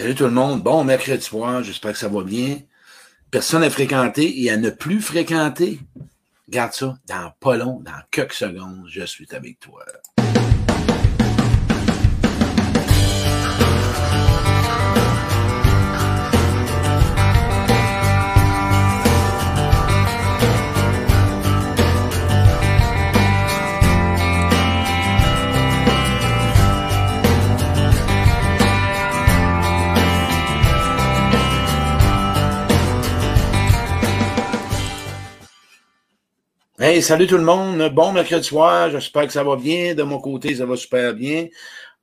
Salut tout le monde. Bon mercredi soir, j'espère que ça va bien. Personne à fréquenter et à ne plus fréquenter. Garde ça, dans pas long, dans quelques secondes, je suis avec toi. Hey, salut tout le monde. Bon mercredi soir. J'espère que ça va bien. De mon côté, ça va super bien.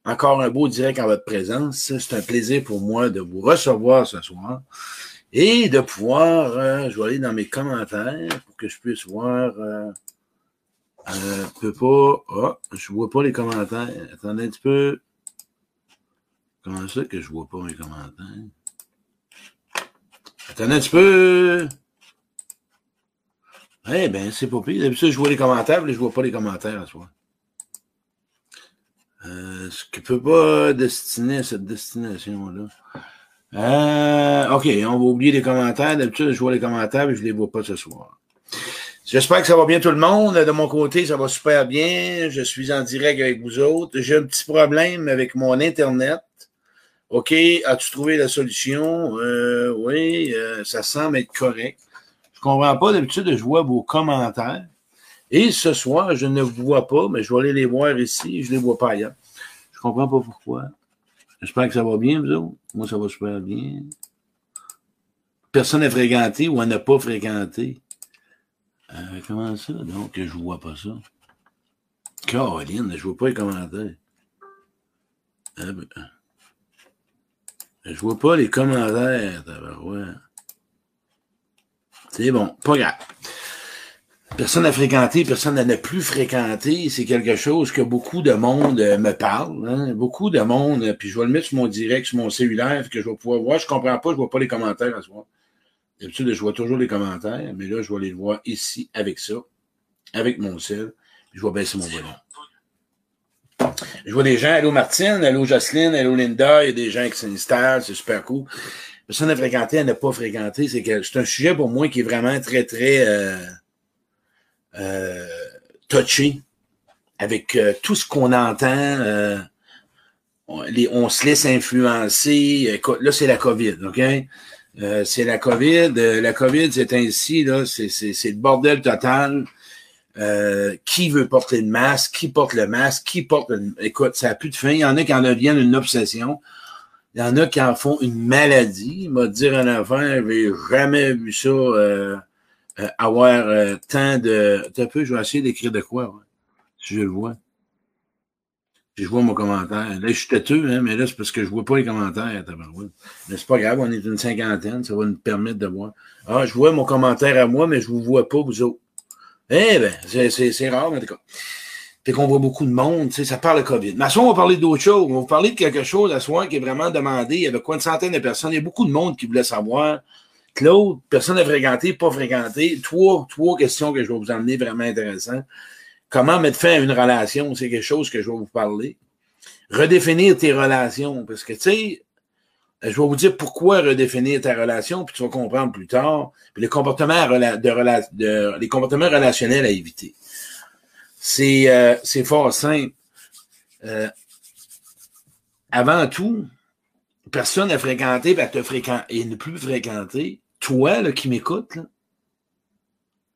Encore un beau direct en votre présence. C'est un plaisir pour moi de vous recevoir ce soir et de pouvoir, euh, je vais aller dans mes commentaires pour que je puisse voir. Euh, euh, peux pas. Oh, je vois pas les commentaires. Attendez un petit peu. Comment ça que je vois pas mes commentaires? Attendez un petit peu. Eh bien, c'est pas pire. D'habitude, je vois les commentaires, mais je vois pas les commentaires à soi. Euh, ce qui peut pas destiner cette destination-là. Euh, OK, on va oublier les commentaires. D'habitude, je vois les commentaires, mais je les vois pas ce soir. J'espère que ça va bien tout le monde. De mon côté, ça va super bien. Je suis en direct avec vous autres. J'ai un petit problème avec mon Internet. OK, as-tu trouvé la solution? Euh, oui, euh, ça semble être correct. Je ne comprends pas d'habitude, je vois vos commentaires. Et ce soir, je ne vous vois pas, mais je vais aller les voir ici. Je ne les vois pas ailleurs. Je ne comprends pas pourquoi. J'espère que ça va bien, vous autres. Moi, ça va super bien. Personne n'a fréquenté ou n'a pas fréquenté. Euh, comment ça? Donc, je ne vois pas ça? Caroline, je ne vois pas les commentaires. Euh, ben, je ne vois pas les commentaires. Ouais. C'est bon, pas grave. Personne n'a fréquenté, personne n'a plus fréquenté. C'est quelque chose que beaucoup de monde euh, me parle. Hein. Beaucoup de monde, euh, puis je vais le mettre sur mon direct, sur mon cellulaire, que je vais pouvoir voir. Je comprends pas, je vois pas les commentaires à. D'habitude, je vois toujours les commentaires, mais là, je vais les voir ici avec ça, avec mon cell. je vais baisser mon volume. Je vois des gens, allô Martine, allô Jocelyne, allô Linda, il y a des gens qui s'installent, c'est super cool personne à fréquenter, à ne pas fréquenter, c'est un sujet pour moi qui est vraiment très, très euh, euh, touché avec euh, tout ce qu'on entend. Euh, on, se laisse influencer. Là, c'est la COVID, OK? C'est la COVID. la COVID, c'est ainsi, là, c'est le bordel total. qui veut porter le masque, qui porte le masque, qui porte le... Écoute, ça n'a plus de fin. Il y en a qui en deviennent une obsession. Il y en a qui en font une maladie. Il m'a dit un enfant, j'avais jamais vu ça euh, euh, avoir euh, tant de. Un peu, je vais essayer d'écrire de quoi, si je le vois. Si je vois mon commentaire. Là, je suis têteux, hein, mais là, c'est parce que je vois pas les commentaires. Mais c'est pas grave, on est une cinquantaine, ça va nous permettre de voir. Ah, je vois mon commentaire à moi, mais je vous vois pas, vous autres. Eh bien, c'est rare, en tout cas. Fait qu'on voit beaucoup de monde, tu sais, ça parle de COVID. Mais à ce on va parler d'autre chose. On va parler de quelque chose à soir qui est vraiment demandé. Il y avait quoi une centaine de personnes. Il y a beaucoup de monde qui voulait savoir. Claude, personne n'a fréquenté, pas fréquenté. Trois, trois questions que je vais vous emmener vraiment intéressantes. Comment mettre fin à une relation? C'est quelque chose que je vais vous parler. Redéfinir tes relations. Parce que, tu sais, je vais vous dire pourquoi redéfinir ta relation, puis tu vas comprendre plus tard. Puis les comportements relationnels à éviter. C'est euh, fort simple. Euh, avant tout, personne n'a fréquenté, ben, te fréquent, et ne plus fréquenter. Toi, là, qui m'écoute,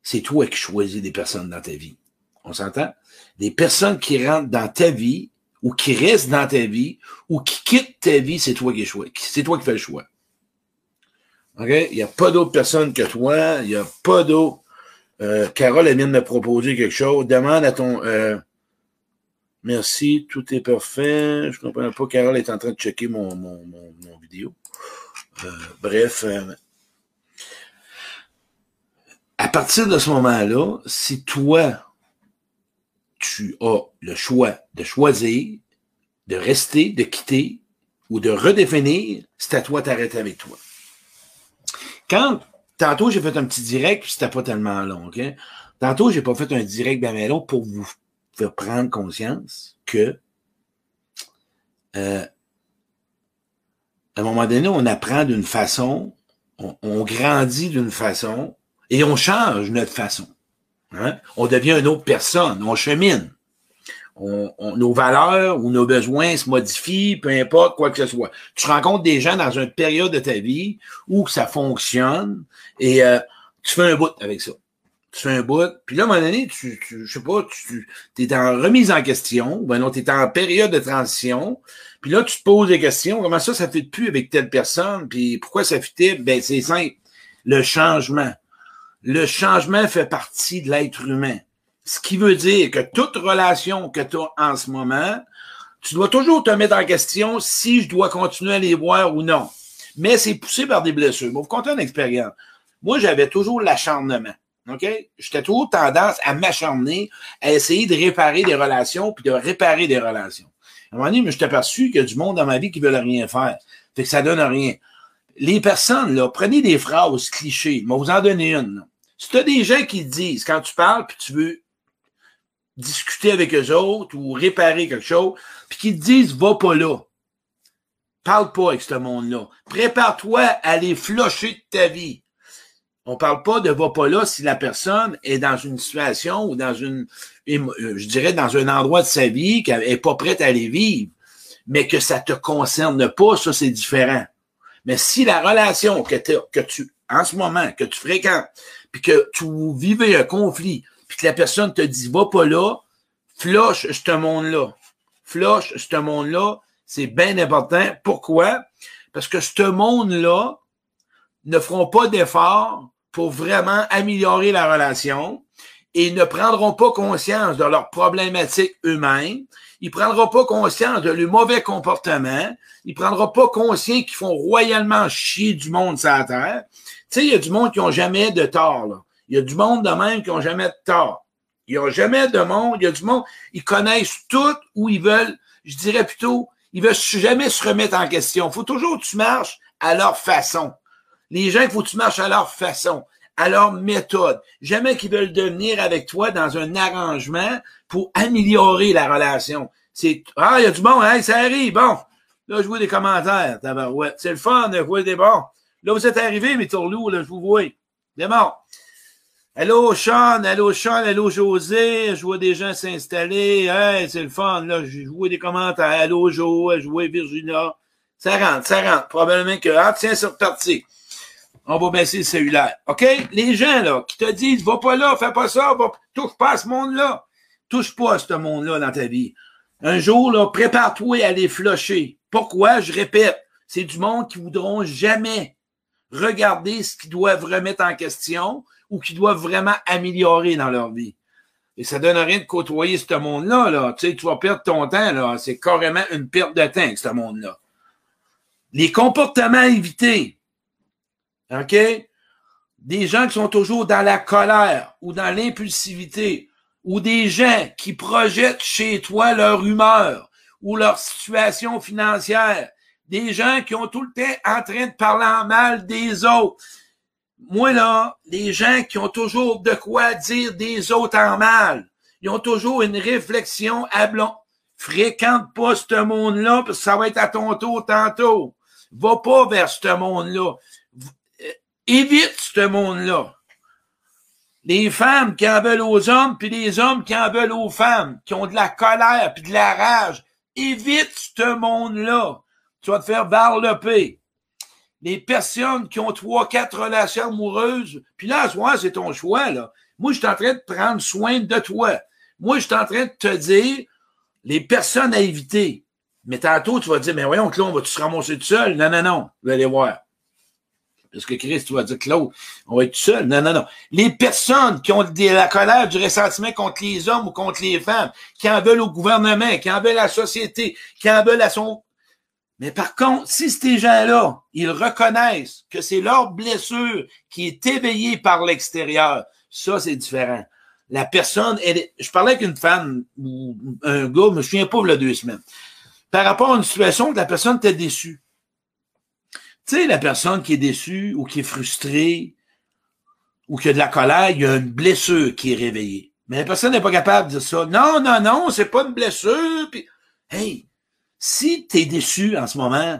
c'est toi qui choisis des personnes dans ta vie. On s'entend? Les personnes qui rentrent dans ta vie, ou qui restent dans ta vie, ou qui quittent ta vie, c'est toi qui C'est toi qui fais le choix. OK? Il n'y a pas d'autres personnes que toi. Il n'y a pas d'autres euh, Carole, elle vient de me proposer quelque chose. Demande à ton... Euh, merci, tout est parfait. Je comprends pas. Carole est en train de checker mon, mon, mon, vidéo. Euh, bref. à partir de ce moment-là, si toi, tu as le choix de choisir, de rester, de quitter ou de redéfinir, c'est à toi d'arrêter avec toi. Quand Tantôt, j'ai fait un petit direct, puis c'était pas tellement long, OK? Tantôt, j'ai pas fait un direct bien long pour vous faire prendre conscience que euh, à un moment donné, on apprend d'une façon, on, grandit d'une façon et on change notre façon. Hein? On devient une autre personne, on chemine. On, nos valeurs ou nos besoins se modifient, peu importe quoi que ce soit. Tu rencontres des gens dans une période de ta vie où ça fonctionne et euh, tu fais un bout avec ça tu fais un bout, puis là, à un moment donné, tu, tu je sais pas, tu es en remise en question, ben non, tu es en période de transition, puis là, tu te poses des questions, comment ça, ça fait plus avec telle personne, puis pourquoi ça fitait? Ben, c'est simple, le changement. Le changement fait partie de l'être humain. Ce qui veut dire que toute relation que tu as en ce moment, tu dois toujours te mettre en question si je dois continuer à les voir ou non. Mais c'est poussé par des blessures. Bon, vous comptez une expérience. Moi, j'avais toujours l'acharnement. OK? J'étais toujours tendance à m'acharner, à essayer de réparer des relations, puis de réparer des relations. À un moment donné, je suis aperçu qu'il y a du monde dans ma vie qui veut rien faire. Fait que ça donne rien. Les personnes, là, prenez des phrases clichés. Mais vous en donner une. Si tu as des gens qui disent, quand tu parles, puis tu veux discuter avec eux autres ou réparer quelque chose, puis qui te disent, va pas là. Parle pas avec ce monde-là. Prépare-toi à les flusher de ta vie. On parle pas de va pas là si la personne est dans une situation ou dans une, euh, je dirais, dans un endroit de sa vie qu'elle est pas prête à aller vivre, mais que ça te concerne pas, ça c'est différent. Mais si la relation que, que tu, en ce moment, que tu fréquentes, puis que tu vivais un conflit, puis que la personne te dit va pas là, floche ce monde-là. Floche ce monde-là, c'est bien important. Pourquoi? Parce que ce monde-là ne feront pas d'efforts pour vraiment améliorer la relation et ne prendront pas conscience de leurs problématiques eux-mêmes. Ils prendront pas conscience de leur mauvais comportement. Ils prendront pas conscience qu'ils font royalement chier du monde sur la terre. Tu sais, il y a du monde qui ont jamais de tort, là. Il y a du monde de même qui ont jamais de tort. Il y a jamais de monde, il y a du monde, ils connaissent tout où ils veulent, je dirais plutôt, ils veulent jamais se remettre en question. Il faut toujours que tu marches à leur façon. Les gens, il faut que tu marches à leur façon, à leur méthode. Jamais qu'ils veulent devenir avec toi dans un arrangement pour améliorer la relation. C'est, ah, il y a du bon, hein, ça arrive, bon. Là, je vois des commentaires, ouais, C'est le fun, je vois des bons. Là, vous êtes arrivés, mes tourlous, là, je vous vois. C'est bon. Allô, Sean, allô, Sean, allô, José, je vois des gens s'installer, hey, c'est le fun, là, je vois des commentaires, allô, Jo, je vois Virginia. Ça rentre, ça rentre. Probablement que, ah, tiens, c'est reparti on va baisser le cellulaire. OK? Les gens, là, qui te disent, va pas là, fais pas ça, va, touche pas à ce monde-là. Touche pas à ce monde-là dans ta vie. Un jour, là, prépare-toi à les flusher. Pourquoi? Je répète, c'est du monde qui voudront jamais regarder ce qu'ils doivent remettre en question ou qu'ils doivent vraiment améliorer dans leur vie. Et ça donne rien de côtoyer ce monde-là, là. Tu sais, tu vas perdre ton temps. C'est carrément une perte de temps, ce monde-là. Les comportements à éviter. OK? Des gens qui sont toujours dans la colère ou dans l'impulsivité ou des gens qui projettent chez toi leur humeur ou leur situation financière. Des gens qui ont tout le temps en train de parler en mal des autres. Moi, là, des gens qui ont toujours de quoi dire des autres en mal. Ils ont toujours une réflexion à blanc. Fréquente pas ce monde-là, parce que ça va être à ton tour tantôt. Va pas vers ce monde-là. Évite ce monde-là. Les femmes qui en veulent aux hommes, puis les hommes qui en veulent aux femmes, qui ont de la colère puis de la rage. Évite ce monde-là. Tu vas te faire barloper. Les personnes qui ont trois, quatre relations amoureuses, puis là, ce c'est ton choix, là. Moi, je suis en train de prendre soin de toi. Moi, je suis en train de te dire les personnes à éviter. Mais tantôt, tu vas dire, mais voyons, Claude, on va-tu se ramasser tout seul? Non, non, non. Vous allez voir. Parce que Christ, tu vas dire, Claude, on va être tout seul. Non, non, non. Les personnes qui ont de la colère, du ressentiment contre les hommes ou contre les femmes, qui en veulent au gouvernement, qui en veulent à la société, qui en veulent à son... Mais par contre, si ces gens-là, ils reconnaissent que c'est leur blessure qui est éveillée par l'extérieur, ça, c'est différent. La personne, je parlais avec une femme ou un gars, je me souviens pas, il deux semaines, par rapport à une situation où la personne était déçue. Tu sais, la personne qui est déçue ou qui est frustrée ou qui a de la colère, il y a une blessure qui est réveillée. Mais la personne n'est pas capable de dire ça. Non, non, non, c'est pas une blessure. Puis, hey, si tu es déçu en ce moment,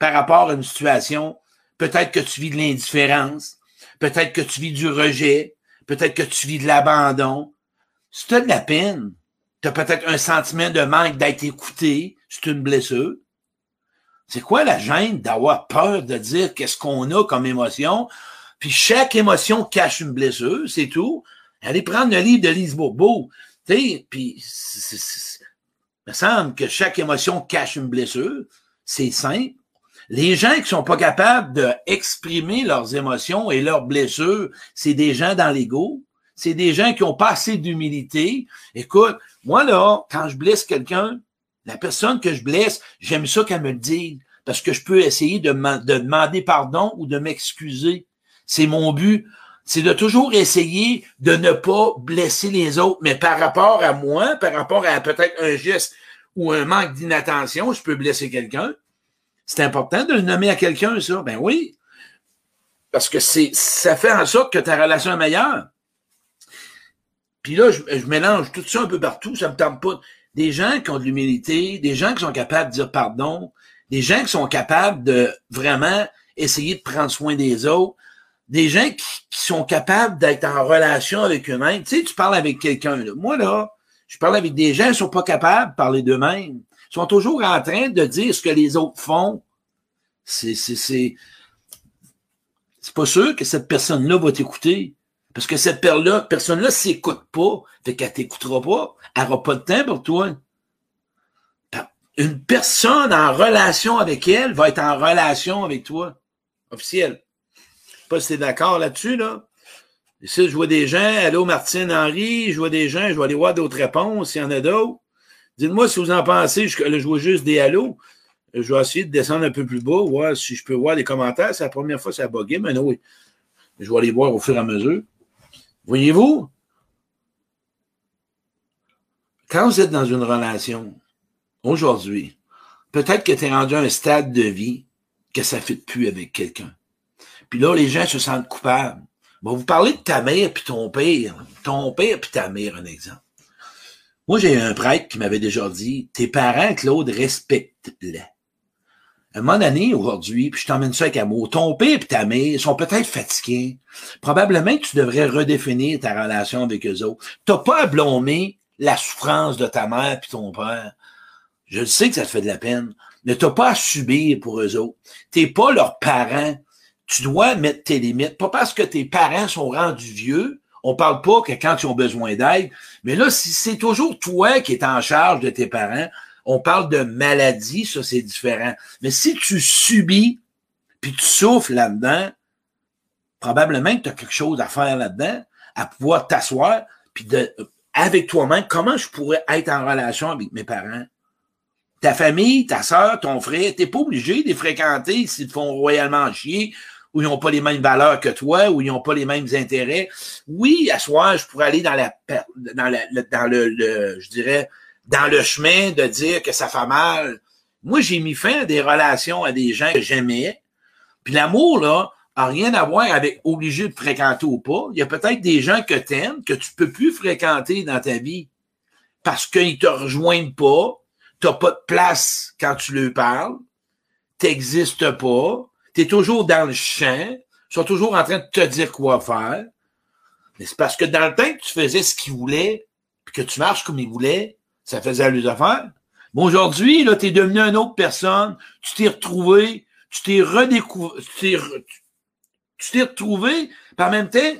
par rapport à une situation. Peut-être que tu vis de l'indifférence. Peut-être que tu vis du rejet. Peut-être que tu vis de l'abandon. Si tu de la peine, tu as peut-être un sentiment de manque d'être écouté. C'est une blessure. C'est quoi la gêne d'avoir peur de dire qu'est-ce qu'on a comme émotion? Puis chaque émotion cache une blessure, c'est tout. Allez prendre le livre de Lise Bourbeau. Puis, il me semble que chaque émotion cache une blessure. C'est simple. Les gens qui sont pas capables d'exprimer leurs émotions et leurs blessures, c'est des gens dans l'ego. C'est des gens qui ont pas assez d'humilité. Écoute, moi là, quand je blesse quelqu'un, la personne que je blesse, j'aime ça qu'elle me le dise parce que je peux essayer de, de demander pardon ou de m'excuser. C'est mon but. C'est de toujours essayer de ne pas blesser les autres, mais par rapport à moi, par rapport à peut-être un geste ou un manque d'inattention, je peux blesser quelqu'un. C'est important de le nommer à quelqu'un, ça. Ben oui. Parce que c'est, ça fait en sorte que ta relation est meilleure. Puis là, je, mélange tout ça un peu partout, ça me tente pas. Des gens qui ont de l'humilité, des gens qui sont capables de dire pardon, des gens qui sont capables de vraiment essayer de prendre soin des autres, des gens qui, sont capables d'être en relation avec eux-mêmes. Tu sais, tu parles avec quelqu'un. Moi, là, je parle avec des gens qui sont pas capables de parler d'eux-mêmes sont toujours en train de dire ce que les autres font. C'est, c'est, c'est, c'est pas sûr que cette personne-là va t'écouter. Parce que cette personne-là, personne-là s'écoute pas. Fait qu'elle t'écoutera pas. Elle aura pas de temps pour toi. Une personne en relation avec elle va être en relation avec toi. Officiel. Je sais pas si t'es d'accord là-dessus, là. Ici, je vois des gens, allô Martine Henry, je vois des gens, je vais aller voir d'autres réponses, il y en a d'autres. Dites-moi si vous en pensez. Je, je vois juste des halos. Je vais essayer de descendre un peu plus bas, voir si je peux voir les commentaires. C'est la première fois que ça a bugué, mais non, oui. Je vais aller voir au fur et à mesure. Voyez-vous? Quand vous êtes dans une relation, aujourd'hui, peut-être que tu es rendu à un stade de vie que ça ne fait plus avec quelqu'un. Puis là, les gens se sentent coupables. Bon, vous parlez de ta mère puis ton père. Ton père puis ta mère, un exemple. Moi, j'ai un prêtre qui m'avait déjà dit, tes parents, Claude, respecte-les. Un moment donné, aujourd'hui, puis je t'emmène ça avec amour, ton père et ta mère sont peut-être fatigués. Probablement que tu devrais redéfinir ta relation avec eux autres. T'as pas à blâmer la souffrance de ta mère puis ton père. Je sais que ça te fait de la peine. Ne t'as pas à subir pour eux autres. T'es pas leurs parents. Tu dois mettre tes limites. Pas parce que tes parents sont rendus vieux on parle pas que quand ils ont besoin d'aide, mais là, si c'est toujours toi qui es en charge de tes parents, on parle de maladie, ça c'est différent. Mais si tu subis, puis tu souffles là-dedans, probablement que tu as quelque chose à faire là-dedans, à pouvoir t'asseoir, puis de, avec toi-même, comment je pourrais être en relation avec mes parents? Ta famille, ta soeur, ton frère, t'es pas obligé de les fréquenter s'ils te font royalement chier où ils n'ont pas les mêmes valeurs que toi, où ils n'ont pas les mêmes intérêts. Oui, à soir, je pourrais aller dans la dans, la, dans le, je dirais, dans le chemin de dire que ça fait mal. Moi, j'ai mis fin à des relations à des gens que j'aimais. Puis l'amour, là, a rien à voir avec obligé de fréquenter ou pas. Il y a peut-être des gens que tu aimes, que tu peux plus fréquenter dans ta vie parce qu'ils te rejoignent pas, t'as pas de place quand tu leur parles, t'existes pas, tu es toujours dans le champ, ils sont toujours en train de te dire quoi faire. Mais c'est parce que dans le temps que tu faisais ce qu'ils voulaient, puis que tu marches comme ils voulaient, ça faisait les affaires. Mais aujourd'hui, là, tu es devenu une autre personne, tu t'es retrouvé, tu t'es redécouvert, tu t'es retrouvé, en même temps,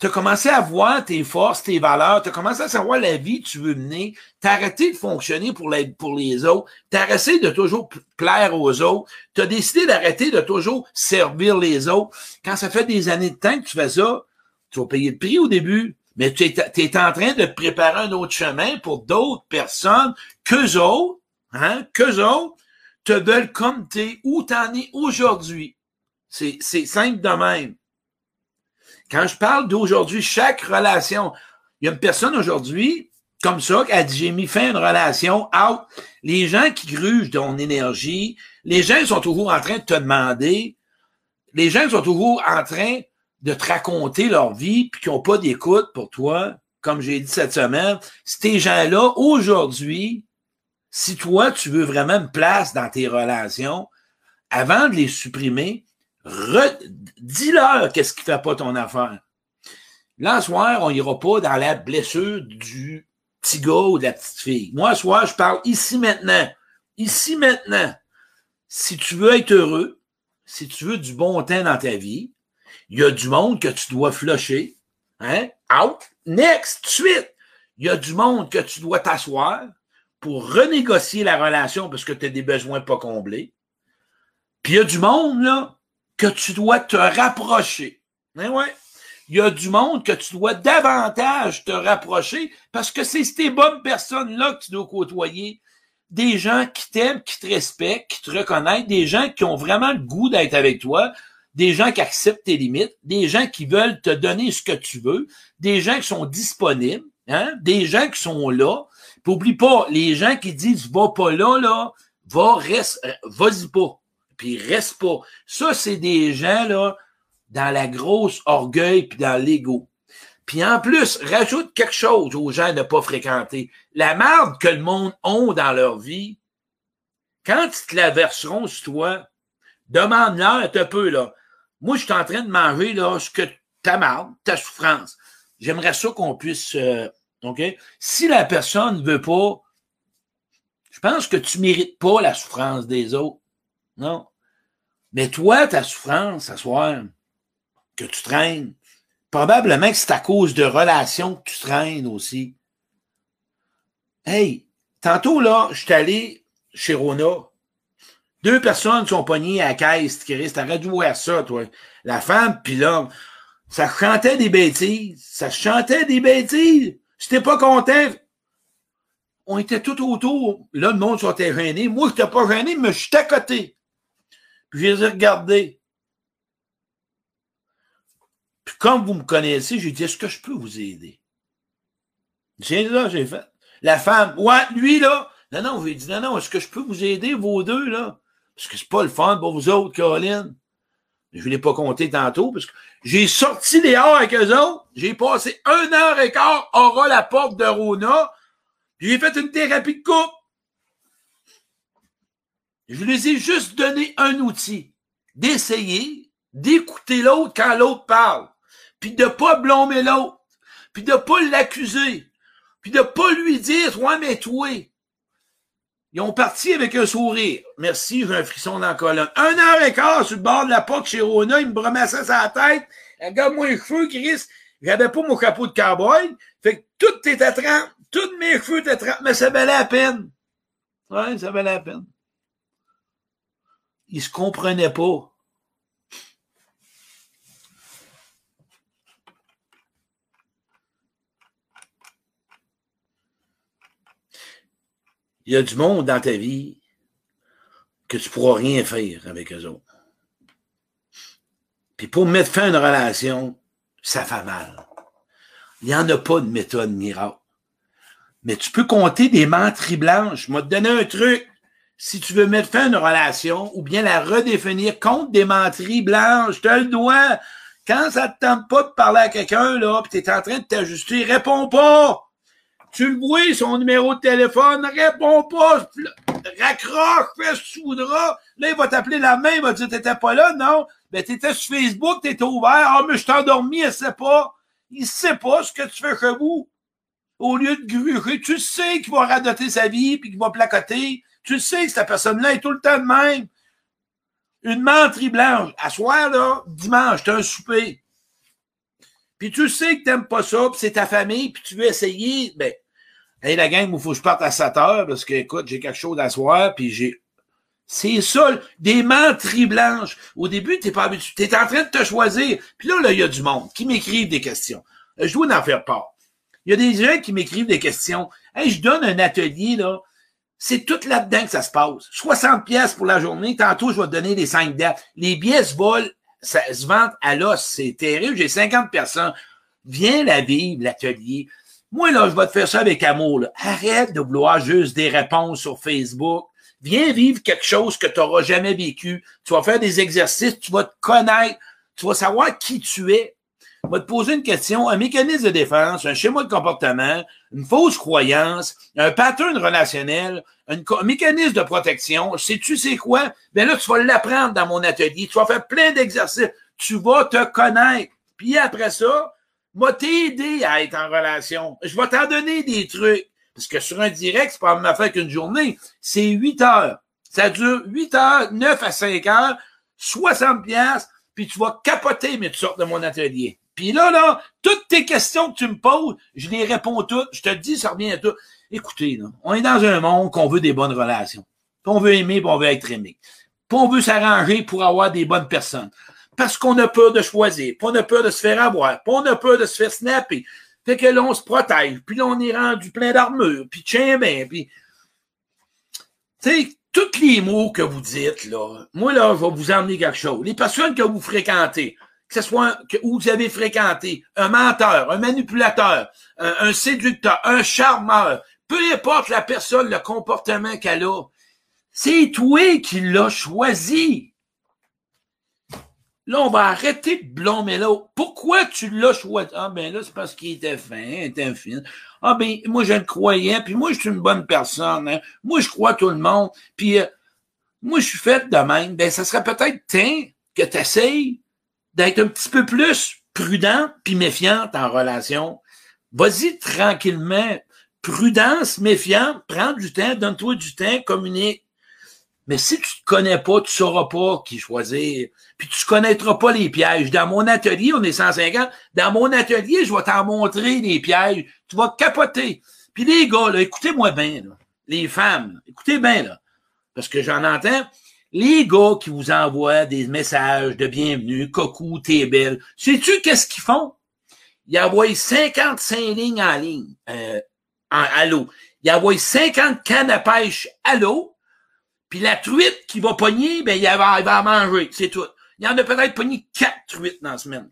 tu as commencé à voir tes forces, tes valeurs, tu as commencé à savoir la vie que tu veux mener, tu as arrêté de fonctionner pour les, pour les autres, tu as arrêté de toujours plaire aux autres, tu as décidé d'arrêter de toujours servir les autres. Quand ça fait des années de temps que tu fais ça, tu vas payer le prix au début, mais tu es, en train de préparer un autre chemin pour d'autres personnes qu'eux autres, hein, qu'eux autres te veulent comme t'es, où t'en es aujourd'hui. C'est simple de même. Quand je parle d'aujourd'hui, chaque relation, il y a une personne aujourd'hui, comme ça, qui a dit, j'ai mis fin à une relation, out. Les gens qui grugent ton énergie, les gens sont toujours en train de te demander, les gens sont toujours en train de te raconter leur vie, puis qui n'ont pas d'écoute pour toi, comme j'ai dit cette semaine. Ces gens-là, aujourd'hui, si toi, tu veux vraiment une place dans tes relations, avant de les supprimer, dis-leur qu'est-ce qui fait pas ton affaire. Là, ce soir, on ira pas dans la blessure du petit gars ou de la petite fille. Moi, ce soir, je parle ici maintenant. Ici maintenant. Si tu veux être heureux, si tu veux du bon temps dans ta vie, il y a du monde que tu dois flusher. Hein? Out. Next. Suite. Il y a du monde que tu dois t'asseoir pour renégocier la relation parce que tu as des besoins pas comblés. Puis il y a du monde, là, que tu dois te rapprocher. Hein, ouais. Il y a du monde que tu dois davantage te rapprocher parce que c'est ces bonnes personnes-là que tu dois côtoyer. Des gens qui t'aiment, qui te respectent, qui te reconnaissent, des gens qui ont vraiment le goût d'être avec toi, des gens qui acceptent tes limites, des gens qui veulent te donner ce que tu veux, des gens qui sont disponibles, hein, des gens qui sont là. Puis oublie pas, les gens qui disent va pas là, là, va, reste, vas-y pas puis reste pas. Ça, c'est des gens, là, dans la grosse orgueil puis dans l'ego. Puis en plus, rajoute quelque chose aux gens de pas fréquenter. La merde que le monde ont dans leur vie, quand ils te la verseront sur toi, demande-leur un peu, là. Moi, je suis en train de manger, là, ce que ta marde, ta souffrance. J'aimerais ça qu'on puisse, euh, OK? Si la personne ne veut pas, je pense que tu mérites pas la souffrance des autres. Non? Mais toi, ta souffrance, à soir, que tu traînes, probablement que c'est à cause de relations que tu traînes aussi. Hey, tantôt, là, je suis allé chez Rona. Deux personnes sont pognées à la caisse, Chris. T'aurais dû voir ça, toi. La femme, puis l'homme. Ça chantait des bêtises. Ça chantait des bêtises. J'étais pas content. On était tout autour. Là, le monde était gêné. Moi, je n'étais pas gêné, mais je suis à côté. Puis je les ai regardés. Puis comme vous me connaissez, j'ai dit, est-ce que je peux vous aider? J'ai là, j'ai fait. La femme, ouais, lui, là. Non, non, j'ai dit, non, non, est-ce que je peux vous aider, vos deux, là? Parce que c'est pas le fun pour vous autres, Caroline. Je ne l'ai pas compté tantôt, parce que j'ai sorti les heures avec eux autres. J'ai passé un heure et quart aura la porte de Rona. J'ai fait une thérapie de couple. Je les ai juste donné un outil d'essayer d'écouter l'autre quand l'autre parle, puis de pas blâmer l'autre, puis de pas l'accuser, puis de pas lui dire ouais mais toi. Ils ont parti avec un sourire. Merci, j'ai un frisson dans la colonne. Un heure et quart sur le bord de la porte chez Rona, il me bromassait sa tête. Regarde-moi les cheveux, Chris. J'avais pas mon capot de cowboy. Fait que tout était trempe. Tous mes cheveux étaient trempés. Mais ça valait la peine. Ouais, ça valait la peine ils se comprenaient pas. Il y a du monde dans ta vie que tu pourras rien faire avec eux autres. Puis pour mettre fin à une relation, ça fait mal. Il n'y en a pas de méthode miracle. Mais tu peux compter des menteries blanches. Je vais te un truc si tu veux mettre fin à une relation ou bien la redéfinir contre des menteries blanches, je te le dois. Quand ça te tente pas de parler à quelqu'un, là, pis t'es en train de t'ajuster, réponds pas! Tu le vois, son numéro de téléphone, réponds pas! Raccroche, fais ce tu voudras. Là, il va t'appeler la main, il va dire t'étais pas là, non? Ben, t'étais sur Facebook, t'étais ouvert. Ah, mais je t'ai endormi, elle sait pas. Il sait pas ce que tu fais chez vous. Au lieu de gruger, tu sais qu'il va radoter sa vie puis qu'il va placoter. Tu sais que cette personne-là est tout le temps de même. Une menterie blanche. À là, dimanche, t'as un souper. Puis tu sais que t'aimes pas ça, puis c'est ta famille, puis tu veux essayer, ben, hey, la gang, il faut que je parte à 7 heures, parce que, écoute, j'ai quelque chose à soir, puis j'ai... C'est ça, des menteries blanches. Au début, t'es pas habitué. T'es en train de te choisir. Puis là, là, il y a du monde qui m'écrivent des questions. Euh, je dois en faire part. Il y a des gens qui m'écrivent des questions. Hey, je donne un atelier, là. C'est tout là-dedans que ça se passe. 60 pièces pour la journée. Tantôt, je vais te donner les 5 dates. Les billets se volent, se vend à l'os. C'est terrible. J'ai 50 personnes. Viens la vivre, l'atelier. Moi, là, je vais te faire ça avec amour. Arrête de vouloir juste des réponses sur Facebook. Viens vivre quelque chose que tu n'auras jamais vécu. Tu vas faire des exercices, tu vas te connaître, tu vas savoir qui tu es. Va te poser une question, un mécanisme de défense, un schéma de comportement, une fausse croyance, un pattern relationnel, un, mécanisme de protection. Sais-tu c'est quoi? Ben là, tu vas l'apprendre dans mon atelier. Tu vas faire plein d'exercices. Tu vas te connaître. Puis après ça, moi t'aider à être en relation. Je vais t'en donner des trucs. Parce que sur un direct, c'est pas ma fait qu'une journée. C'est 8 heures. Ça dure 8 heures, 9 à 5 heures, 60 pièces puis tu vas capoter, mais tu sortes de mon atelier. Puis là, là, toutes tes questions que tu me poses, je les réponds toutes. Je te dis, ça revient à tout. Écoutez, là, on est dans un monde qu'on veut des bonnes relations. Puis on veut aimer, puis on veut être aimé. Puis on veut s'arranger pour avoir des bonnes personnes. Parce qu'on a peur de choisir, puis on a peur de se faire avoir, puis on a peur de se faire snapper. Fait que là, on se protège, puis là, on est rendu plein d'armure, puis tiens bien, puis... Tu sais, tous les mots que vous dites, là, moi, là, je vais vous emmener quelque chose. Les personnes que vous fréquentez, que ce soit que vous avez fréquenté, un menteur, un manipulateur, un, séducteur, un charmeur, peu importe la personne, le comportement qu'elle a, c'est toi qui l'as choisi. Là, on va arrêter de blâmer l'autre. Pourquoi tu l'as choisi? Ah, ben là, c'est parce qu'il était fin, il était fin. Ah, ben, moi, je le croyais, puis moi, je suis une bonne personne. Hein. Moi, je crois tout le monde. Puis, euh, moi, je suis faite de même. Ben, ça serait peut-être temps que tu d'être un petit peu plus prudent puis méfiante en relation. Vas-y tranquillement. Prudence, méfiant, prends du temps, donne-toi du temps, communique. Mais si tu te connais pas, tu sauras pas qui choisir. Puis tu connaîtras pas les pièges. Dans mon atelier, on est 150. Dans mon atelier, je vais t'en montrer les pièges. Tu vas capoter. Puis les gars, écoutez-moi bien. Les femmes, écoutez bien, là. Parce que j'en entends. Les gars qui vous envoient des messages de bienvenue, coucou, t'es belle. Sais-tu qu'est-ce qu'ils font? Ils envoient 55 lignes en ligne, euh, en, à l'eau. Ils envoient 50 cannes à pêche à l'eau puis la truite qui va pogner, ben, il va, manger. C'est tout. Il y en a peut-être pogné quatre truites dans la semaine.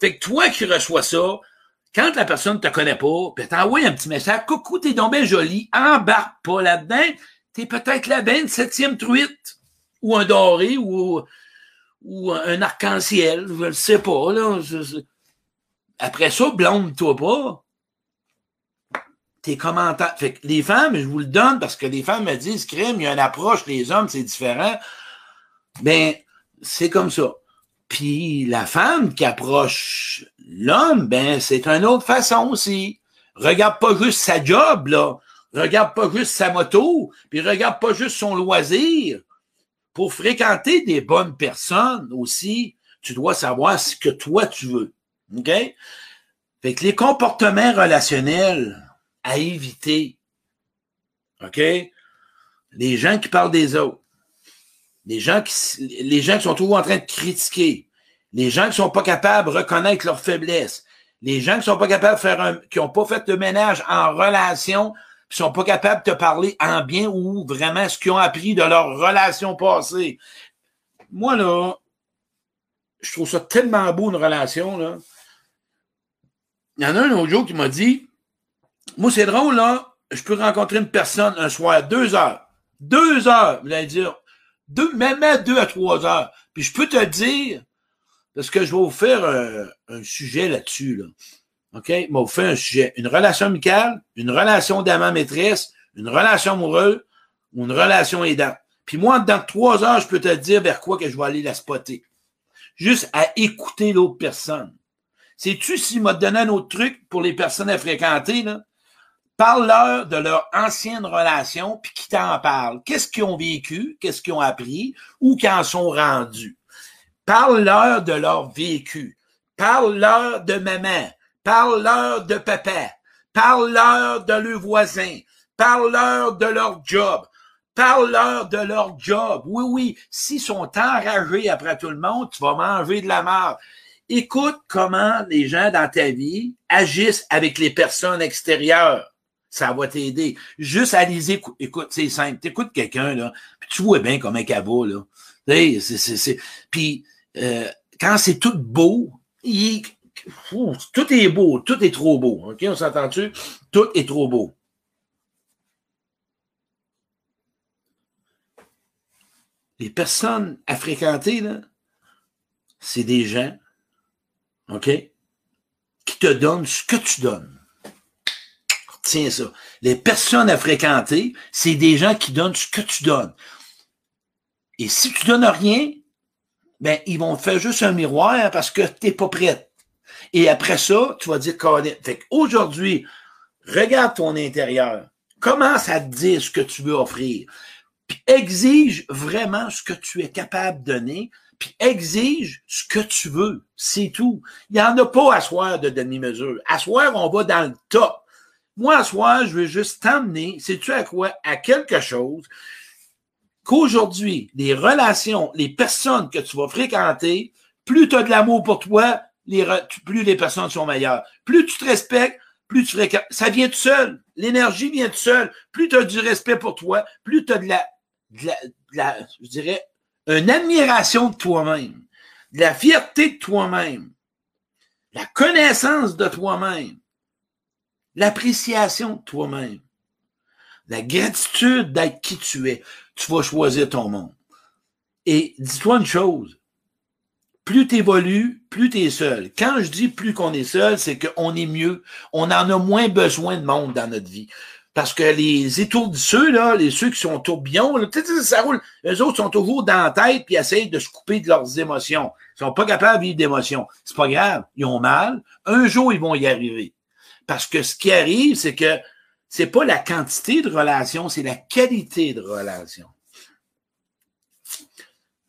Fait que toi qui reçois ça, quand la personne ne te connaît pas, ben, t'envoies un petit message. Coucou, t'es donc bien joli. Embarque pas là-dedans. T'es peut-être la benne septième truite. Ou un doré, ou, ou un arc-en-ciel. Je le sais pas, là. Après ça, blâme-toi pas tes commentaires. Fait que les femmes, je vous le donne parce que les femmes me disent, crime, il y a une approche, les hommes, c'est différent. Ben, c'est comme ça. Puis la femme qui approche l'homme, ben, c'est une autre façon aussi. Regarde pas juste sa job, là. Regarde pas juste sa moto, puis regarde pas juste son loisir. Pour fréquenter des bonnes personnes aussi, tu dois savoir ce que toi tu veux. OK? Fait que les comportements relationnels, à éviter. OK? Les gens qui parlent des autres. Les gens qui, les gens qui sont toujours en train de critiquer. Les gens qui sont pas capables de reconnaître leurs faiblesses. Les gens qui sont pas capables de faire un, qui ont pas fait de ménage en relation, sont pas capables de te parler en bien ou vraiment ce qu'ils ont appris de leur relation passée. Moi, là, je trouve ça tellement beau, une relation, là. Il y en a un autre jour qui m'a dit, moi, c'est drôle, là. Je peux rencontrer une personne un soir, deux heures. Deux heures, vous allez dire. Deux, même à deux à trois heures. Puis je peux te dire, parce que je vais vous faire un, sujet là-dessus, là. OK? Vous faire un sujet. Une relation amicale, une relation d'amant-maîtresse, une relation amoureuse ou une relation aidante. Puis moi, dans trois heures, je peux te dire vers quoi que je vais aller la spotter. Juste à écouter l'autre personne. Sais-tu s'il m'a donné un autre truc pour les personnes à fréquenter? Parle-leur de leur ancienne relation, puis qui t'en parle. Qu'est-ce qu'ils ont vécu, qu'est-ce qu'ils ont appris, ou qu'ils en sont rendus? Parle-leur de leur vécu. Parle-leur de maman. Parle-leur de papa. Parle-leur de leurs voisins. Parle-leur de leur job. Parle-leur de leur job. Oui, oui, s'ils sont enragés après tout le monde, tu vas manger de la mort. Écoute comment les gens dans ta vie agissent avec les personnes extérieures ça va t'aider. Juste à les. Écoute, c'est simple. T'écoutes quelqu'un, là, puis tu vois bien comme un cabot, là. Puis euh, quand c'est tout beau, il, tout est beau, tout est trop beau. OK, on s'entend-tu? Tout est trop beau. Les personnes à fréquenter, c'est des gens, OK, qui te donnent ce que tu donnes. Tiens ça. Les personnes à fréquenter, c'est des gens qui donnent ce que tu donnes. Et si tu donnes rien, ben, ils vont faire juste un miroir parce que t'es pas prête. Et après ça, tu vas dire, fait aujourd'hui, regarde ton intérieur. Commence à te dire ce que tu veux offrir. Puis exige vraiment ce que tu es capable de donner. Puis exige ce que tu veux. C'est tout. Il n'y en a pas à soir de demi-mesure. À soir, on va dans le top. Moi, à soir, je veux juste t'emmener, sais-tu à quoi? À quelque chose qu'aujourd'hui, les relations, les personnes que tu vas fréquenter, plus tu de l'amour pour toi, plus les personnes sont meilleures. Plus tu te respectes, plus tu fréquentes. Ça vient tout seul. L'énergie vient tout seul. Plus tu as du respect pour toi, plus tu as de la, de la, je dirais, une admiration de toi-même, de la fierté de toi-même, la connaissance de toi-même, l'appréciation de toi-même, la gratitude d'être qui tu es tu vas choisir ton monde. Et dis-toi une chose, plus tu évolues, plus tu es seul. Quand je dis plus qu'on est seul, c'est qu'on est mieux. On en a moins besoin de monde dans notre vie. Parce que les étourdisseux, là, les ceux qui sont tourbillons, là, ça roule. Eux autres sont toujours dans la tête puis essayent de se couper de leurs émotions. Ils sont pas capables de vivre d'émotions. C'est pas grave. Ils ont mal. Un jour, ils vont y arriver. Parce que ce qui arrive, c'est que c'est pas la quantité de relations, c'est la qualité de relations.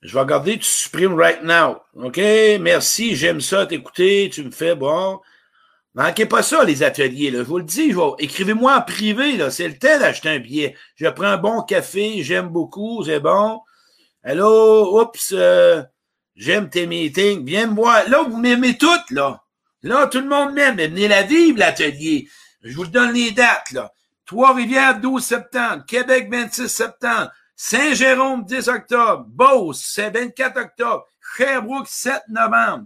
Je vais regarder, tu supprimes right now. OK? Merci, j'aime ça t'écouter, tu me fais bon. Manquez pas ça, les ateliers, là. Je vous le dis, écrivez-moi en privé, là. C'est le temps d'acheter un billet. Je prends un bon café, j'aime beaucoup, c'est bon. Allô, oups, euh, j'aime tes meetings, viens me voir. Là, vous m'aimez toutes, là. Là, tout le monde m'aime. Venez la vivre, l'atelier. Je vous donne les dates, là. Trois-Rivières, 12 septembre. Québec, 26 septembre. Saint-Jérôme, 10 octobre. Beauce, c'est 24 octobre. Sherbrooke, 7 novembre.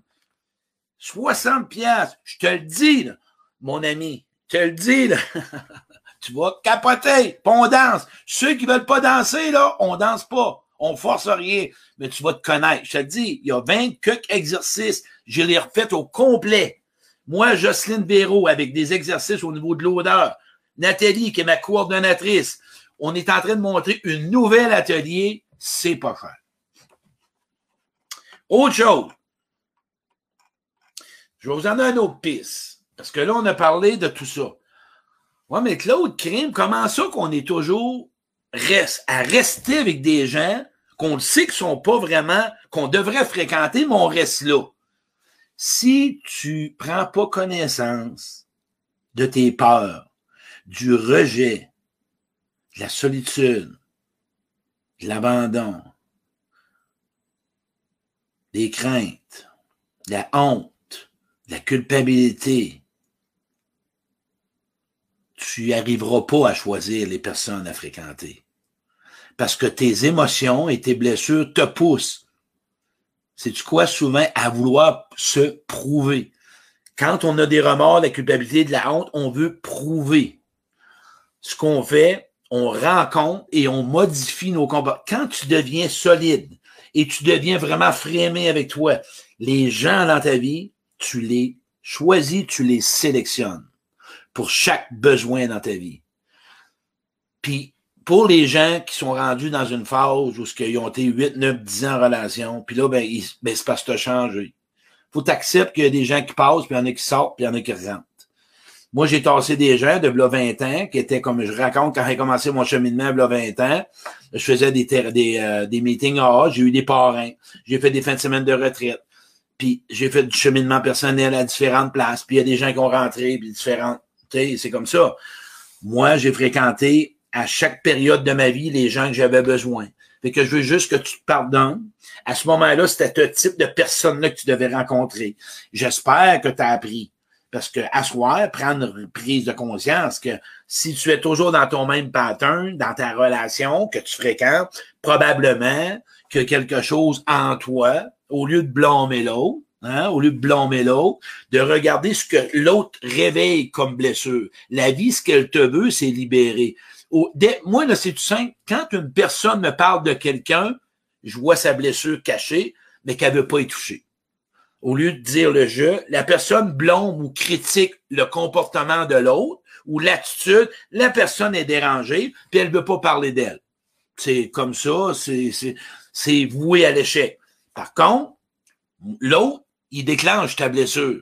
60 piastres. Je te le dis, là, mon ami. Je te le dis, là. tu vas capoter. On danse. Ceux qui veulent pas danser, là, on danse pas. On force rien. Mais tu vas te connaître. Je te le dis, il y a 20 exercices. Je les refait au complet. Moi, Jocelyne Béraud, avec des exercices au niveau de l'odeur. Nathalie, qui est ma coordonnatrice, on est en train de montrer une nouvelle atelier, c'est pas cher. Autre chose. Je vais vous en donner une autre piste. Parce que là, on a parlé de tout ça. Ouais, mais Claude Crime, comment ça qu'on est toujours reste, à rester avec des gens qu'on sait qu'ils sont pas vraiment, qu'on devrait fréquenter, mais on reste là. Si tu prends pas connaissance de tes peurs, du rejet, de la solitude, de l'abandon, des craintes, de la honte, de la culpabilité, tu arriveras pas à choisir les personnes à fréquenter. Parce que tes émotions et tes blessures te poussent. C'est-tu quoi souvent à vouloir se prouver? Quand on a des remords, de la culpabilité, de la honte, on veut prouver ce qu'on fait, on rencontre et on modifie nos combats. Quand tu deviens solide et tu deviens vraiment frémé avec toi, les gens dans ta vie, tu les choisis, tu les sélectionnes pour chaque besoin dans ta vie. Puis, pour les gens qui sont rendus dans une phase où ils ont été 8, 9, 10 ans en relation, puis là, ben, ben c'est parce que tu as changé. Faut t'accepter qu'il y a des gens qui passent, puis il y en a qui sortent, puis il y en a qui rentrent. Moi, j'ai tassé des gens de là 20 ans, qui étaient comme je raconte quand j'ai commencé mon cheminement là 20 ans. Je faisais des, des, euh, des meetings ah, j'ai eu des parrains, j'ai fait des fins de semaine de retraite. Puis j'ai fait du cheminement personnel à différentes places. Puis il y a des gens qui ont rentré, puis différentes. C'est comme ça. Moi, j'ai fréquenté à chaque période de ma vie les gens que j'avais besoin. Fait que je veux juste que tu te pardonnes. À ce moment-là, c'était ce type de personne-là que tu devais rencontrer. J'espère que tu as appris. Parce que asseoir, prendre une prise de conscience que si tu es toujours dans ton même pattern, dans ta relation que tu fréquentes, probablement que quelque chose en toi, au lieu de blâmer l'autre, hein, au lieu de blâmer l'autre, de regarder ce que l'autre réveille comme blessure. La vie, ce qu'elle te veut, c'est libérer. moi, là, c'est tout simple. Quand une personne me parle de quelqu'un, je vois sa blessure cachée, mais qu'elle veut pas y toucher. Au lieu de dire le je, la personne blonde ou critique le comportement de l'autre ou l'attitude, la personne est dérangée, puis elle ne veut pas parler d'elle. C'est comme ça, c'est voué à l'échec. Par contre, l'autre, il déclenche ta blessure.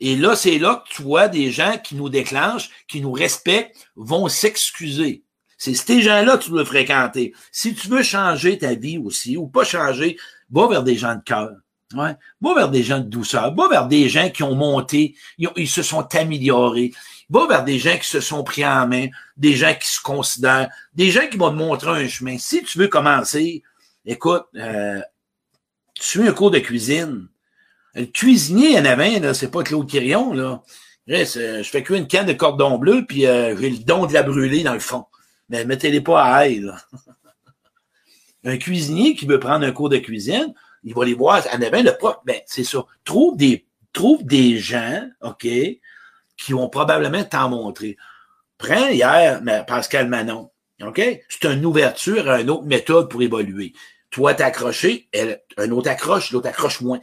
Et là, c'est là que tu vois des gens qui nous déclenchent, qui nous respectent, vont s'excuser. C'est ces gens-là que tu dois fréquenter. Si tu veux changer ta vie aussi, ou pas changer, va vers des gens de cœur. Ouais. Va vers des gens de douceur. Va vers des gens qui ont monté, ils, se sont améliorés. Va vers des gens qui se sont pris en main, des gens qui se considèrent, des gens qui vont te montrer un chemin. Si tu veux commencer, écoute, euh, tu suis un cours de cuisine. Le cuisinier, en avait là, c'est pas Claude Quirion, là. Je fais cuire une canne de cordon bleu, puis euh, j'ai le don de la brûler dans le fond. Mais mettez-les pas à ail, Un cuisinier qui veut prendre un cours de cuisine, il va les voir. En avant, le prof, ben, c'est ça. Trouve des, trouve des gens, OK, qui vont probablement t'en montrer. Prends hier Pascal Manon. OK? C'est une ouverture à une autre méthode pour évoluer. Toi, t'accrocher, un autre accroche, l'autre accroche moins.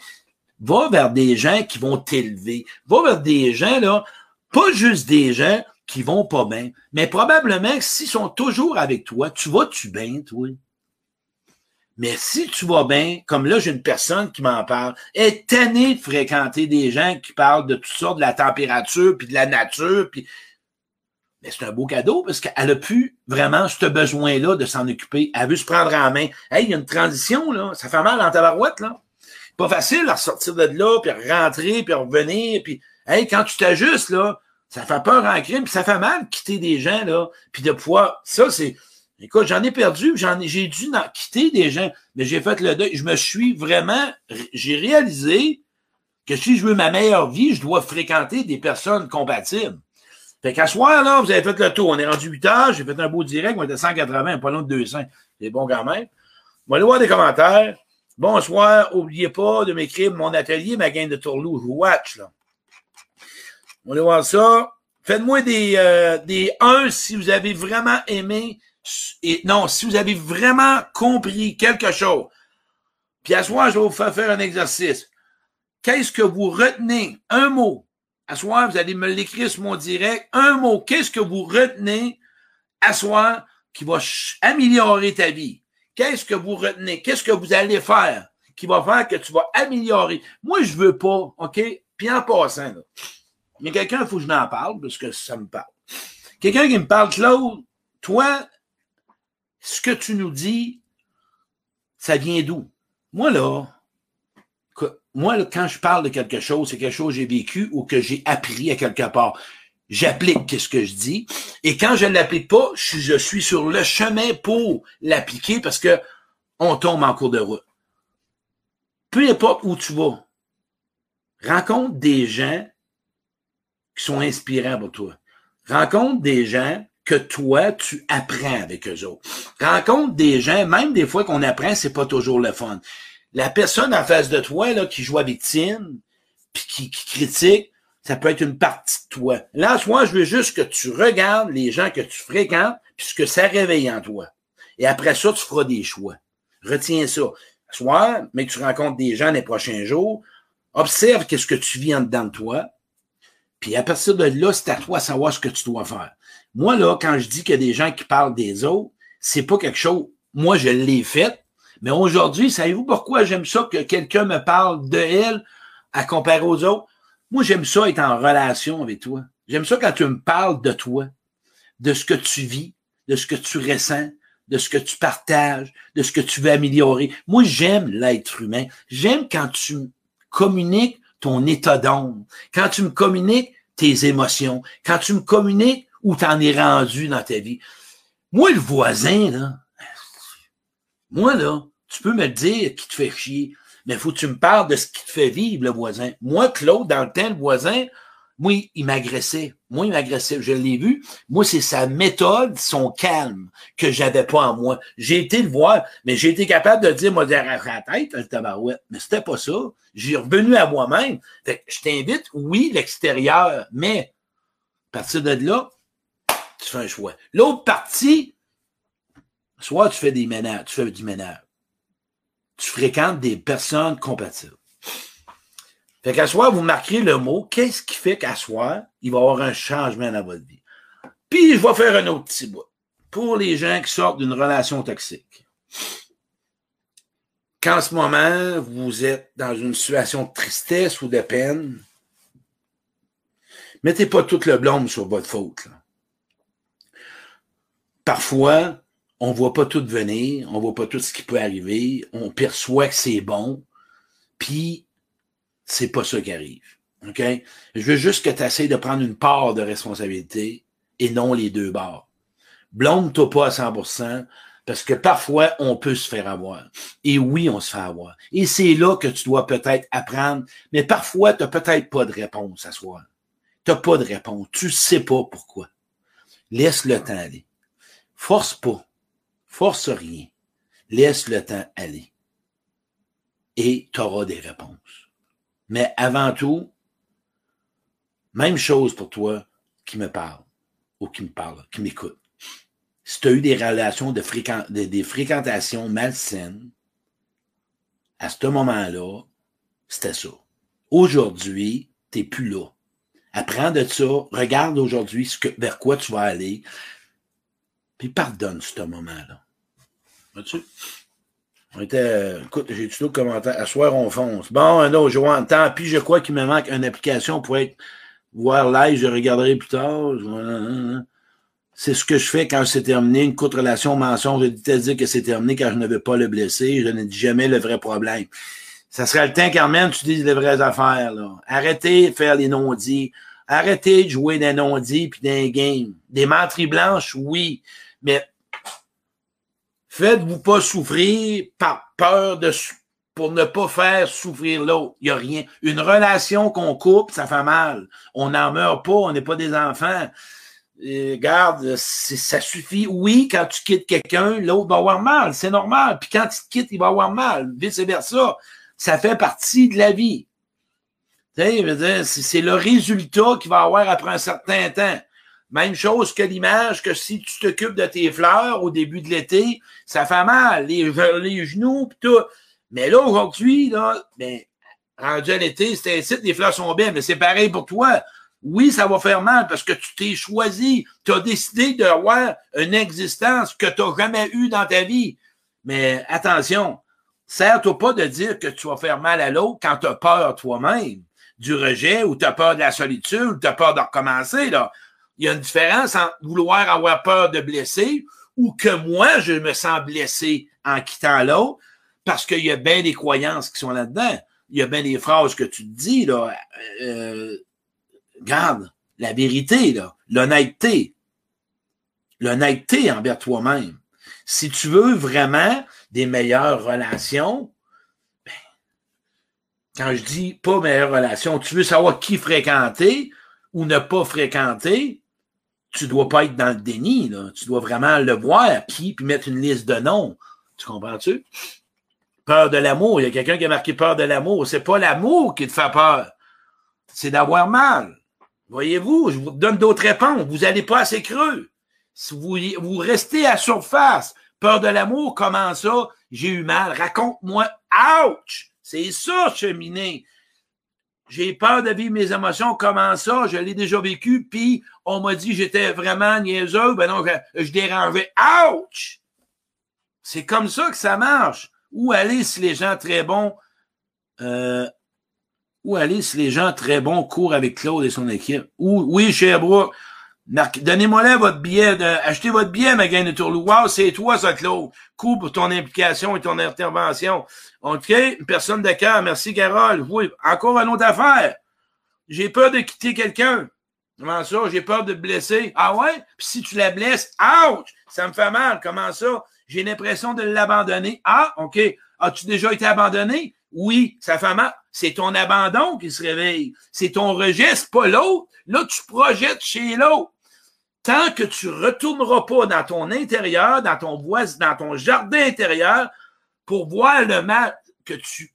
Va vers des gens qui vont t'élever. Va vers des gens, là, pas juste des gens qui vont pas bien, mais probablement s'ils sont toujours avec toi, tu vas-tu bien, toi? Mais si tu vas bien, comme là, j'ai une personne qui m'en parle, elle est de fréquenter des gens qui parlent de toutes sortes, de la température, puis de la nature, puis... Mais c'est un beau cadeau parce qu'elle a pu vraiment ce besoin-là de s'en occuper. Elle veut se prendre en main. Hey, il y a une transition, là. Ça fait mal dans ta barouette, là. Pas facile à ressortir de là, puis rentrer, puis revenir, puis... Hey, quand tu t'ajustes, là, ça fait peur en crime, puis ça fait mal de quitter des gens, là. Puis de pouvoir... Ça, c'est Écoute, j'en ai perdu, j'ai dû quitter des gens, mais j'ai fait le deuil. Je me suis vraiment, j'ai réalisé que si je veux ma meilleure vie, je dois fréquenter des personnes compatibles. Fait qu'à soir, là, vous avez fait le tour. On est rendu 8 heures, j'ai fait un beau direct, on était 180, pas loin de 200. C'est bon quand même. On va voir des commentaires. Bonsoir, oubliez pas de m'écrire mon atelier, ma gaine de tourlou. Je watch, là. On va voir ça. Faites-moi des, euh, des 1 si vous avez vraiment aimé et non, si vous avez vraiment compris quelque chose, puis à je vais vous faire faire un exercice. Qu'est-ce que vous retenez? Un mot. À soir, vous allez me l'écrire sur mon direct. Un mot. Qu'est-ce que vous retenez à soir qui va améliorer ta vie? Qu'est-ce que vous retenez? Qu'est-ce que vous allez faire qui va faire que tu vas améliorer? Moi, je veux pas, OK? Puis en passant, là, a quelqu'un, il faut que je m'en parle parce que ça me parle. Quelqu'un qui me parle, Claude, toi, ce que tu nous dis, ça vient d'où? Moi, là, moi, quand je parle de quelque chose, c'est quelque chose que j'ai vécu ou que j'ai appris à quelque part. J'applique ce que je dis. Et quand je ne l'applique pas, je, suis sur le chemin pour l'appliquer parce que on tombe en cours de route. Peu importe où tu vas, rencontre des gens qui sont inspirants pour toi. Rencontre des gens que toi, tu apprends avec eux autres. Rencontre des gens, même des fois qu'on apprend, c'est pas toujours le fun. La personne en face de toi, là, qui joue à victime, puis qui, critique, ça peut être une partie de toi. Là, moi, je veux juste que tu regardes les gens que tu fréquentes, puis ce que ça réveille en toi. Et après ça, tu feras des choix. Retiens ça. Soit, mais que tu rencontres des gens les prochains jours, observe qu'est-ce que tu vis en dedans de toi, puis à partir de là, c'est à toi de savoir ce que tu dois faire. Moi, là, quand je dis qu'il y a des gens qui parlent des autres, c'est pas quelque chose. Moi, je l'ai fait. Mais aujourd'hui, savez-vous pourquoi j'aime ça que quelqu'un me parle de elle à comparer aux autres? Moi, j'aime ça être en relation avec toi. J'aime ça quand tu me parles de toi, de ce que tu vis, de ce que tu ressens, de ce que tu partages, de ce que tu veux améliorer. Moi, j'aime l'être humain. J'aime quand tu communiques ton état d'âme, quand tu me communiques tes émotions, quand tu me communiques où tu en es rendu dans ta vie. Moi, le voisin, là, moi, là, tu peux me dire qui te fait chier, mais faut que tu me parles de ce qui te fait vivre, le voisin. Moi, Claude, dans le temps, le voisin, moi, il m'agressait. Moi, il m'agressait. Je l'ai vu. Moi, c'est sa méthode, son calme que j'avais pas en moi. J'ai été le voir, mais j'ai été capable de dire, moi, à la tête, le tabarouette. Mais c'était pas ça. J'ai revenu à moi-même. je t'invite, oui, l'extérieur, mais à partir de là, tu fais un choix. L'autre partie, soit tu fais des ménages, tu fais du ménage. Tu fréquentes des personnes compatibles. Fait qu'à soir, vous marquerez le mot. Qu'est-ce qui fait qu'à soir, il va y avoir un changement dans votre vie? Puis, je vais faire un autre petit bout. Pour les gens qui sortent d'une relation toxique. Qu'en ce moment, vous êtes dans une situation de tristesse ou de peine, mettez pas tout le blâme sur votre faute. Parfois, on voit pas tout venir, on voit pas tout ce qui peut arriver, on perçoit que c'est bon, puis c'est pas ça qui arrive. OK? Je veux juste que tu essaies de prendre une part de responsabilité et non les deux barres. Blâme-toi pas à 100%, parce que parfois, on peut se faire avoir. Et oui, on se fait avoir. Et c'est là que tu dois peut-être apprendre, mais parfois, tu n'as peut-être pas de réponse à soi. Tu n'as pas de réponse. Tu sais pas pourquoi. Laisse le temps aller. Force pas. Force rien. Laisse le temps aller. Et tu auras des réponses. Mais avant tout, même chose pour toi qui me parle, ou qui me parle, qui m'écoute. Si tu as eu des relations de des fréquentations malsaines, à ce moment-là, c'était ça. Aujourd'hui, tu n'es plus là. Apprends de ça, regarde aujourd'hui vers quoi tu vas aller, puis pardonne ce moment-là. Vois-tu? On était, écoute, j'ai tout le commentaire. À soir, on fonce. Bon, un autre, Joanne. Tant pis, je crois qu'il me manque une application pour être, voir live, je regarderai plus tard. C'est ce que je fais quand c'est terminé. Une courte relation, mensonge. Je dis dire que c'est terminé quand je ne veux pas le blesser. Je ne dis jamais le vrai problème. Ça serait le temps, Carmen, tu dises les vraies affaires. Arrêtez de faire les non-dits. Arrêtez de jouer des non-dits puis des games. Des menteries blanches, oui. Mais faites-vous pas souffrir par peur de pour ne pas faire souffrir l'autre. Il n'y a rien. Une relation qu'on coupe, ça fait mal. On n'en meurt pas, on n'est pas des enfants. Et, garde, ça suffit. Oui, quand tu quittes quelqu'un, l'autre va avoir mal. C'est normal. Puis quand tu te quittes, il va avoir mal. Vice-versa. Ça fait partie de la vie. C'est le résultat qu'il va avoir après un certain temps. Même chose que l'image que si tu t'occupes de tes fleurs au début de l'été, ça fait mal, les, les genoux pis tout. Mais là, aujourd'hui, là, ben, rendu à l'été, c'est ainsi, les fleurs sont belles, mais c'est pareil pour toi. Oui, ça va faire mal parce que tu t'es choisi, tu as décidé d'avoir une existence que tu n'as jamais eue dans ta vie. Mais attention, sers-toi pas de dire que tu vas faire mal à l'autre quand tu as peur toi-même du rejet ou tu as peur de la solitude ou tu as peur de recommencer. Là il y a une différence entre vouloir avoir peur de blesser ou que moi, je me sens blessé en quittant l'autre parce qu'il y a bien des croyances qui sont là-dedans. Il y a bien des phrases que tu te dis, là. Euh, garde, la vérité, là, l'honnêteté. L'honnêteté envers toi-même. Si tu veux vraiment des meilleures relations, ben, quand je dis pas meilleures relations, tu veux savoir qui fréquenter ou ne pas fréquenter, tu dois pas être dans le déni, là. Tu dois vraiment le voir, qui, puis mettre une liste de noms. Tu comprends-tu? Peur de l'amour. Il y a quelqu'un qui a marqué peur de l'amour. C'est pas l'amour qui te fait peur. C'est d'avoir mal. Voyez-vous, je vous donne d'autres réponses. Vous n'allez pas assez creux. Si vous, vous restez à surface, peur de l'amour, comment ça? J'ai eu mal. Raconte-moi. Ouch! C'est ça, cheminer. J'ai peur de vivre mes émotions. Comment ça? Je l'ai déjà vécu. Puis, on m'a dit j'étais vraiment niaiseux. Ben non, je, dérangeais. Ouch! C'est comme ça que ça marche. Où aller si les gens très bons, euh, où aller si les gens très bons courent avec Claude et son équipe? Où, oui, Sherbrooke. Donnez-moi là votre billet, de, achetez votre billet, Magain de Tourlou. Wow, c'est toi, ça, Claude. Coup pour ton implication et ton intervention. OK? Personne de cœur. Merci, Carole. Oui, encore une autre affaire. J'ai peur de quitter quelqu'un. Comment ça? J'ai peur de te blesser. Ah ouais? Puis si tu la blesses, ouch! Ça me fait mal. Comment ça? J'ai l'impression de l'abandonner. Ah, OK. As-tu déjà été abandonné? Oui, ça fait mal. C'est ton abandon qui se réveille. C'est ton rejet, c'est pas l'autre. Là, tu projettes chez l'autre tant que tu retourneras pas dans ton intérieur, dans ton voisin, dans ton jardin intérieur, pour voir le mal que tu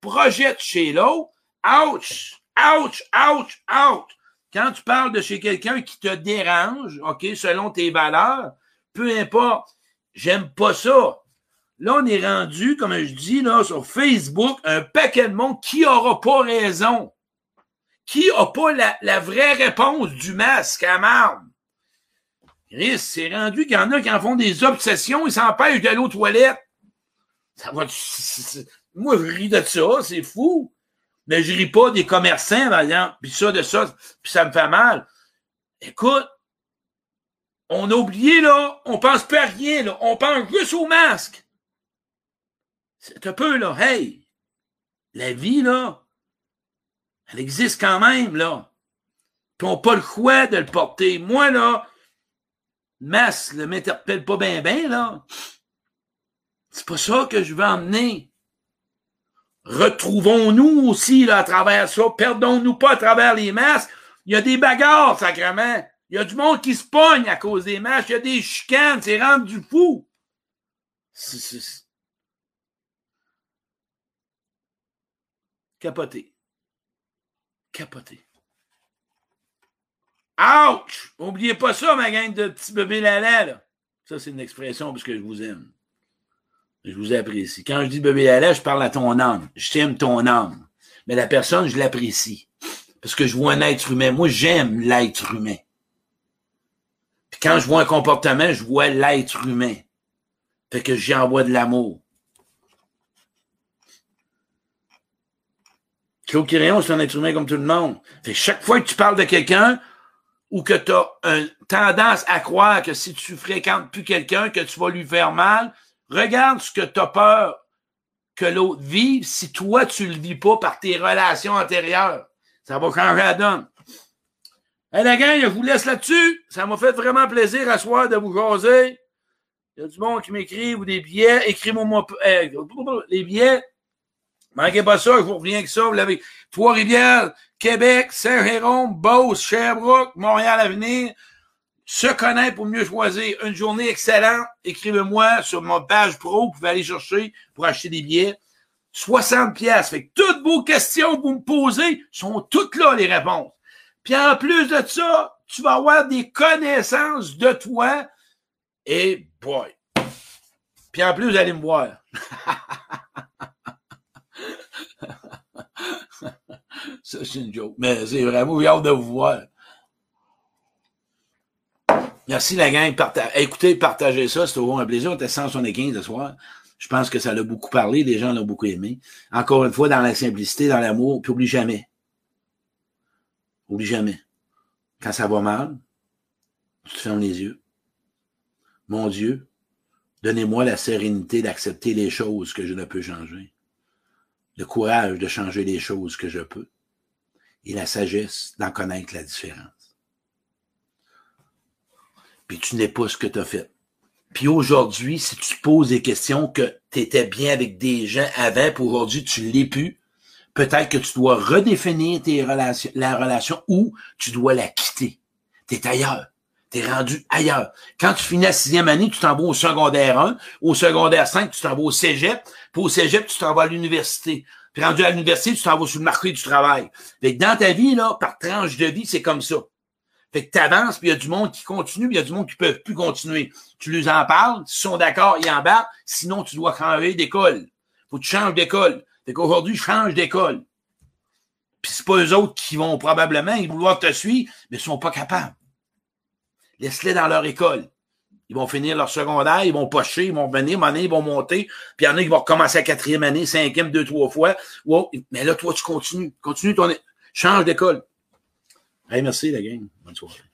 projettes chez l'autre, ouch, ouch, ouch, ouch. Quand tu parles de chez quelqu'un qui te dérange, OK, selon tes valeurs, peu importe, j'aime pas ça. Là, on est rendu, comme je dis, là, sur Facebook, un paquet de monde qui aura pas raison. Qui a pas la, vraie réponse du masque à marde? c'est rendu qu'il y en a qui en font des obsessions, ils s'empêchent d'aller aux toilettes. Ça va, moi, je ris de ça, c'est fou. Mais je ris pas des commerçants, par exemple, puis ça, de ça, puis ça me fait mal. Écoute, on a oublié, là, on pense pas à rien, là, on pense juste au masque. C'est un peu, là, hey, la vie, là, elle existe quand même, là. Puis on pas le choix de le porter. Moi, là, masque ne m'interpelle pas bien, bien, là. C'est pas ça que je veux emmener. Retrouvons-nous aussi, là, à travers ça. Perdons-nous pas à travers les masques. Il y a des bagarres, sacrément. Il y a du monde qui se pogne à cause des masques. Il y a des chicanes. C'est rendu fou. Capoté. Capoté. Ouch! Oubliez pas ça, ma gang de petits bébés lala, là. Ça, c'est une expression parce que je vous aime. Je vous apprécie. Quand je dis bébé lala, je parle à ton âme. Je t'aime ton âme. Mais la personne, je l'apprécie. Parce que je vois un être humain. Moi, j'aime l'être humain. Puis quand je vois un comportement, je vois l'être humain. Fait que j'y envoie de l'amour. Claude Quirion, c'est un être humain comme tout le monde. Fait que chaque fois que tu parles de quelqu'un, ou que tu as une tendance à croire que si tu fréquentes plus quelqu'un, que tu vas lui faire mal, regarde ce que tu as peur que l'autre vive si toi, tu le vis pas par tes relations antérieures. Ça va changer la donne. Hey, la gang, je vous laisse là-dessus. Ça m'a fait vraiment plaisir à soir de vous jaser. Il y a du monde qui m'écrit ou des billets. Écris-moi euh, les billets. Manquez pas ça, je vous reviens avec ça. Vous l'avez. Trois-Rivières, Québec, Saint-Jérôme, Beauce, Sherbrooke, Montréal-Avenir. Se connaître pour mieux choisir. Une journée excellente. Écrivez-moi sur mon page pro. Vous pouvez aller chercher pour acheter des billets. 60 pièces. Fait que toutes vos questions que vous me posez sont toutes là, les réponses. Puis en plus de ça, tu vas avoir des connaissances de toi. Et boy. Puis en plus, vous allez me voir. Ça, c'est une joke. Mais c'est vraiment hâte de vous voir. Merci la gang. Écoutez, partagez ça. C'était un plaisir. On était 175 ce soir. Je pense que ça l'a beaucoup parlé. Les gens l'ont beaucoup aimé. Encore une fois, dans la simplicité, dans l'amour. Puis oublie jamais. Oublie jamais. Quand ça va mal, tu te fermes les yeux. Mon Dieu, donnez-moi la sérénité d'accepter les choses que je ne peux changer. Le courage de changer les choses que je peux et la sagesse d'en connaître la différence. Puis tu n'es pas ce que tu as fait. Puis aujourd'hui, si tu poses des questions que tu étais bien avec des gens avant, pour aujourd'hui tu l'es plus, peut-être que tu dois redéfinir tes relations, la relation ou tu dois la quitter. Tu es ailleurs. Rendu ailleurs. Quand tu finis la sixième année, tu t'en vas au secondaire 1, au secondaire 5, tu t'en vas au cégep, puis au cégep, tu t'en vas à l'université. Puis rendu à l'université, tu t'en vas sur le marché du travail. Fait que dans ta vie, là, par tranche de vie, c'est comme ça. Fait que tu avances, puis il y a du monde qui continue, puis il y a du monde qui ne peuvent plus continuer. Tu leur en parles, s'ils sont d'accord, ils embarquent, sinon tu dois changer d'école. Faut que tu changes d'école. Fait qu'aujourd'hui, change d'école. Puis c'est pas eux autres qui vont probablement ils vouloir te suivre, mais ils sont pas capables. Laisse-les dans leur école. Ils vont finir leur secondaire, ils vont pocher, ils vont venir, année, ils vont monter. Puis il y en a qui vont recommencer à quatrième année, cinquième, deux, trois fois. mais là, toi, tu continues. Continue ton... Change d'école. Hey, merci, la gang. Bonne soirée.